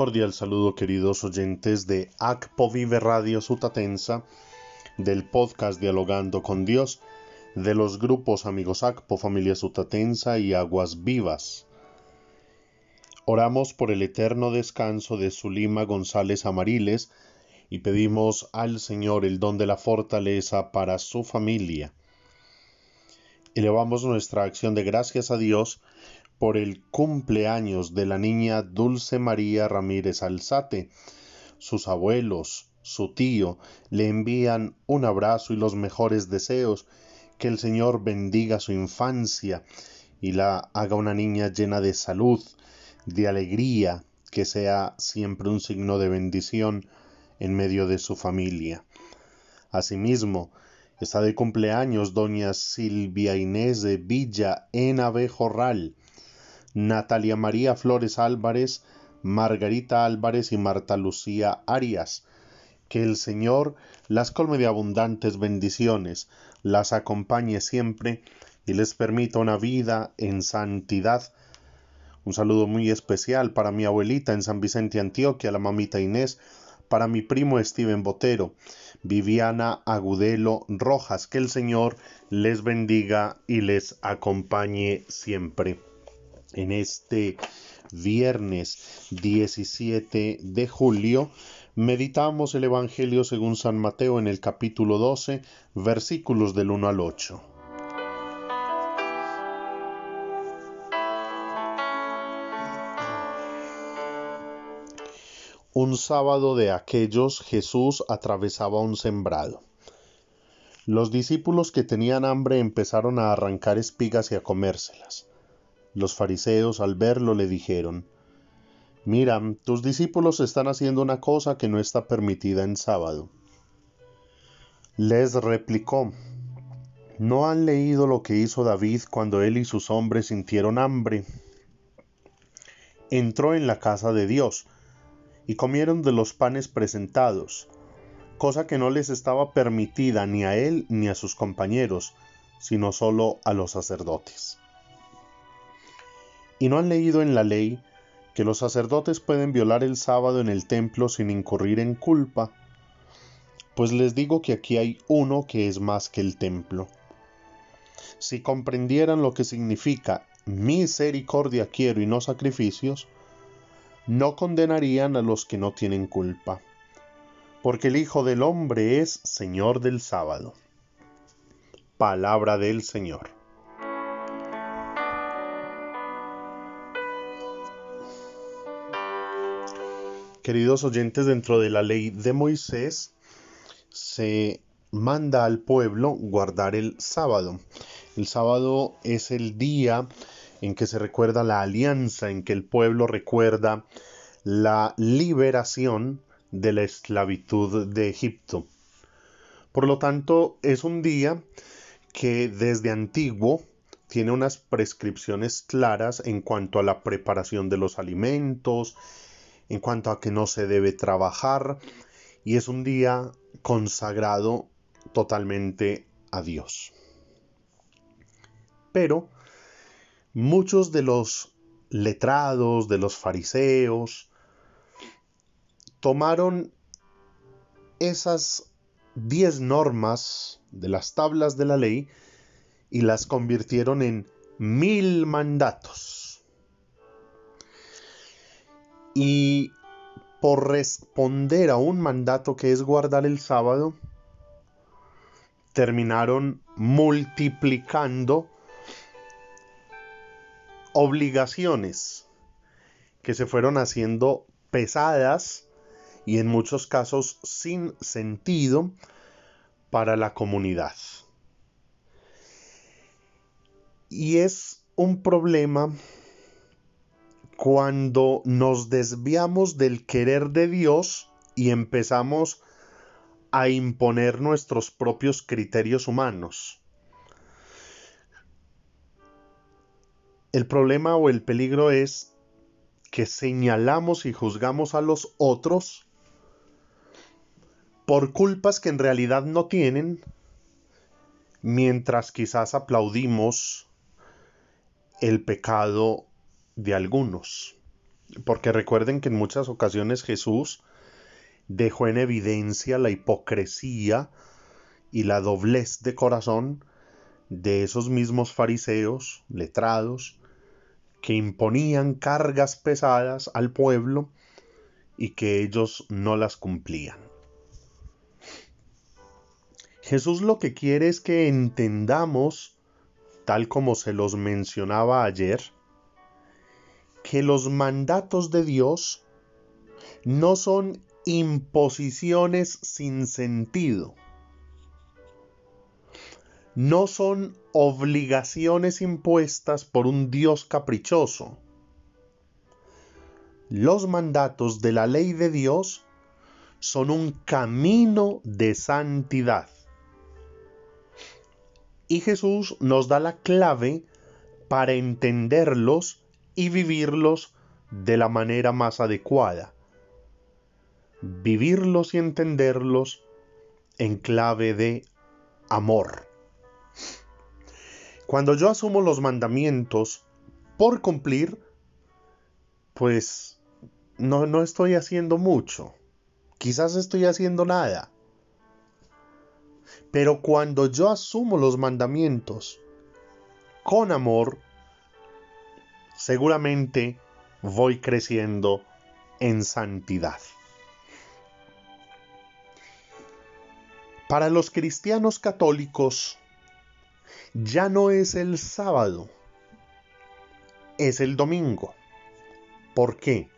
cordial saludo queridos oyentes de ACPO Vive Radio Sutatensa, del podcast Dialogando con Dios, de los grupos Amigos ACPO Familia Sutatensa y Aguas Vivas. Oramos por el eterno descanso de Zulima González Amariles y pedimos al Señor el don de la fortaleza para su familia. Elevamos nuestra acción de gracias a Dios por el cumpleaños de la niña Dulce María Ramírez Alzate. Sus abuelos, su tío, le envían un abrazo y los mejores deseos, que el Señor bendiga su infancia y la haga una niña llena de salud, de alegría, que sea siempre un signo de bendición en medio de su familia. Asimismo, está de cumpleaños doña Silvia Inés de Villa en Abejorral, Natalia María Flores Álvarez, Margarita Álvarez y Marta Lucía Arias. Que el Señor las colme de abundantes bendiciones, las acompañe siempre y les permita una vida en santidad. Un saludo muy especial para mi abuelita en San Vicente, Antioquia, la mamita Inés, para mi primo Steven Botero, Viviana Agudelo Rojas, que el Señor les bendiga y les acompañe siempre en este viernes 17 de julio, meditamos el Evangelio según San Mateo en el capítulo 12, versículos del 1 al 8. Un sábado de aquellos Jesús atravesaba un sembrado. Los discípulos que tenían hambre empezaron a arrancar espigas y a comérselas. Los fariseos al verlo le dijeron, Mira, tus discípulos están haciendo una cosa que no está permitida en sábado. Les replicó, ¿no han leído lo que hizo David cuando él y sus hombres sintieron hambre? Entró en la casa de Dios y comieron de los panes presentados, cosa que no les estaba permitida ni a él ni a sus compañeros, sino solo a los sacerdotes y no han leído en la ley que los sacerdotes pueden violar el sábado en el templo sin incurrir en culpa, pues les digo que aquí hay uno que es más que el templo. Si comprendieran lo que significa misericordia quiero y no sacrificios, no condenarían a los que no tienen culpa, porque el Hijo del Hombre es Señor del sábado. Palabra del Señor. Queridos oyentes, dentro de la ley de Moisés se manda al pueblo guardar el sábado. El sábado es el día en que se recuerda la alianza, en que el pueblo recuerda la liberación de la esclavitud de Egipto. Por lo tanto, es un día que desde antiguo tiene unas prescripciones claras en cuanto a la preparación de los alimentos, en cuanto a que no se debe trabajar y es un día consagrado totalmente a Dios. Pero muchos de los letrados, de los fariseos, tomaron esas diez normas de las tablas de la ley y las convirtieron en mil mandatos y por responder a un mandato que es guardar el sábado, terminaron multiplicando obligaciones que se fueron haciendo pesadas y en muchos casos sin sentido para la comunidad. Y es un problema cuando nos desviamos del querer de Dios y empezamos a imponer nuestros propios criterios humanos. El problema o el peligro es que señalamos y juzgamos a los otros por culpas que en realidad no tienen, mientras quizás aplaudimos el pecado de algunos. porque recuerden que en muchas ocasiones Jesús dejó en evidencia la hipocresía y la doblez de corazón de esos mismos fariseos, letrados, que imponían cargas pesadas al pueblo y que ellos no las cumplían. Jesús lo que quiere es que entendamos, tal como se los mencionaba ayer, que los mandatos de Dios no son imposiciones sin sentido, no son obligaciones impuestas por un Dios caprichoso. Los mandatos de la ley de Dios son un camino de santidad. Y Jesús nos da la clave para entenderlos y vivirlos de la manera más adecuada. Vivirlos y entenderlos en clave de amor. Cuando yo asumo los mandamientos por cumplir, pues no, no estoy haciendo mucho. Quizás estoy haciendo nada. Pero cuando yo asumo los mandamientos con amor, seguramente voy creciendo en santidad. Para los cristianos católicos, ya no es el sábado, es el domingo. ¿Por qué?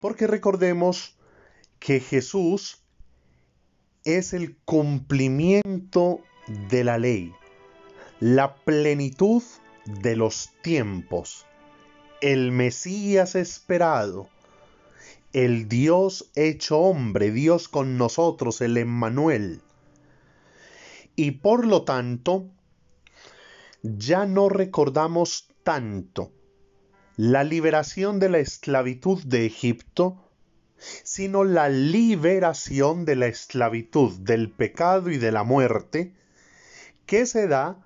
Porque recordemos que Jesús es el cumplimiento de la ley, la plenitud de los tiempos, el Mesías esperado, el Dios hecho hombre, Dios con nosotros, el Emmanuel. Y por lo tanto, ya no recordamos tanto la liberación de la esclavitud de Egipto, sino la liberación de la esclavitud, del pecado y de la muerte, que se da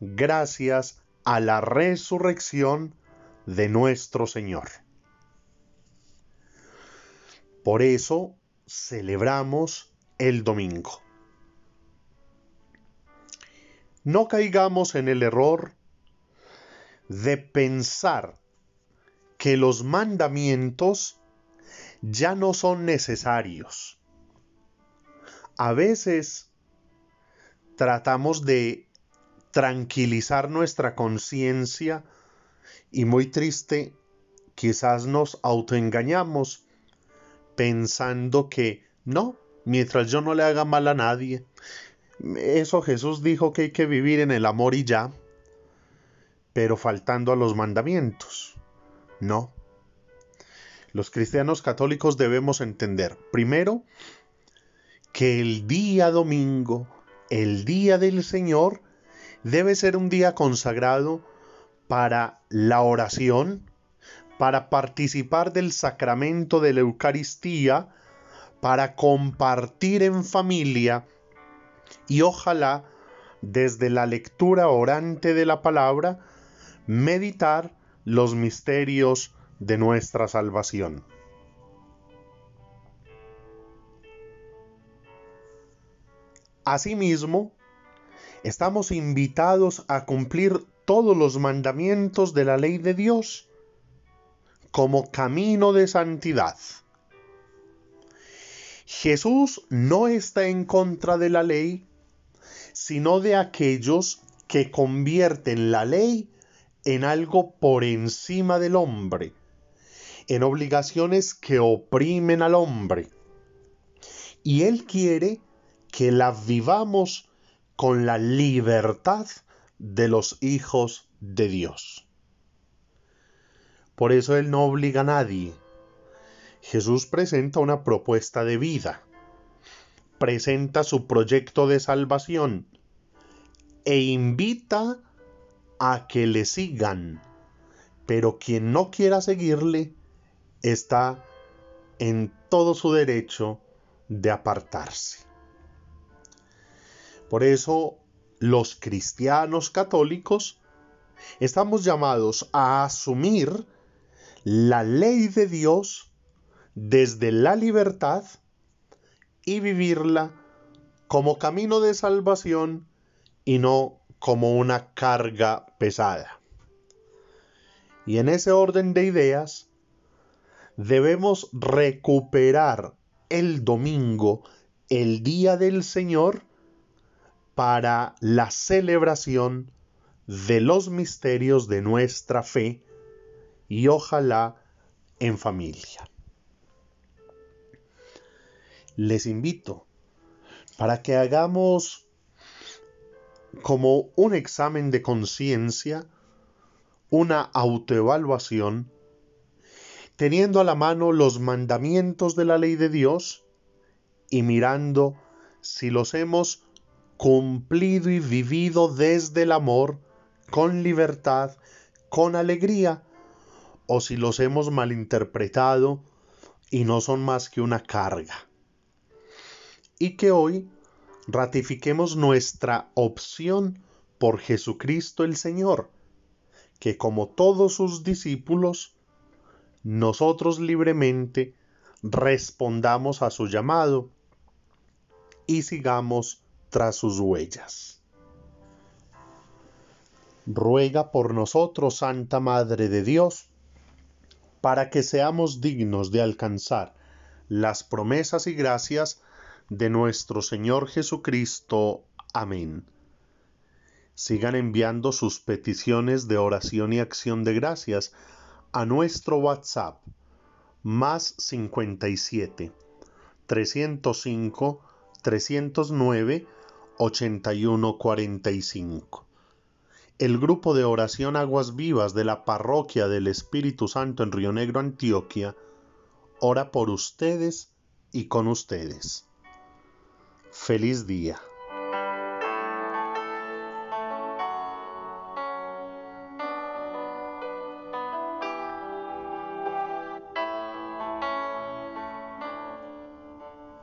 gracias a la resurrección de nuestro Señor. Por eso celebramos el domingo. No caigamos en el error de pensar que los mandamientos ya no son necesarios. A veces tratamos de tranquilizar nuestra conciencia y muy triste, quizás nos autoengañamos pensando que no, mientras yo no le haga mal a nadie, eso Jesús dijo que hay que vivir en el amor y ya, pero faltando a los mandamientos. No. Los cristianos católicos debemos entender, primero, que el día domingo, el día del Señor, debe ser un día consagrado para la oración, para participar del sacramento de la Eucaristía, para compartir en familia y ojalá desde la lectura orante de la palabra meditar los misterios de nuestra salvación. Asimismo, estamos invitados a cumplir todos los mandamientos de la ley de Dios como camino de santidad. Jesús no está en contra de la ley, sino de aquellos que convierten la ley en algo por encima del hombre, en obligaciones que oprimen al hombre. Y Él quiere que la vivamos con la libertad de los hijos de Dios. Por eso Él no obliga a nadie. Jesús presenta una propuesta de vida, presenta su proyecto de salvación e invita a que le sigan. Pero quien no quiera seguirle está en todo su derecho de apartarse. Por eso los cristianos católicos estamos llamados a asumir la ley de Dios desde la libertad y vivirla como camino de salvación y no como una carga pesada. Y en ese orden de ideas, debemos recuperar el domingo, el día del Señor, para la celebración de los misterios de nuestra fe y ojalá en familia. Les invito para que hagamos como un examen de conciencia, una autoevaluación, teniendo a la mano los mandamientos de la ley de Dios y mirando si los hemos cumplido y vivido desde el amor, con libertad, con alegría, o si los hemos malinterpretado y no son más que una carga. Y que hoy ratifiquemos nuestra opción por Jesucristo el Señor, que como todos sus discípulos, nosotros libremente respondamos a su llamado y sigamos tras sus huellas. Ruega por nosotros, Santa Madre de Dios, para que seamos dignos de alcanzar las promesas y gracias de nuestro Señor Jesucristo. Amén. Sigan enviando sus peticiones de oración y acción de gracias a nuestro WhatsApp más 57 305 309 8145. El grupo de oración Aguas Vivas de la Parroquia del Espíritu Santo en Río Negro, Antioquia, ora por ustedes y con ustedes. Feliz día.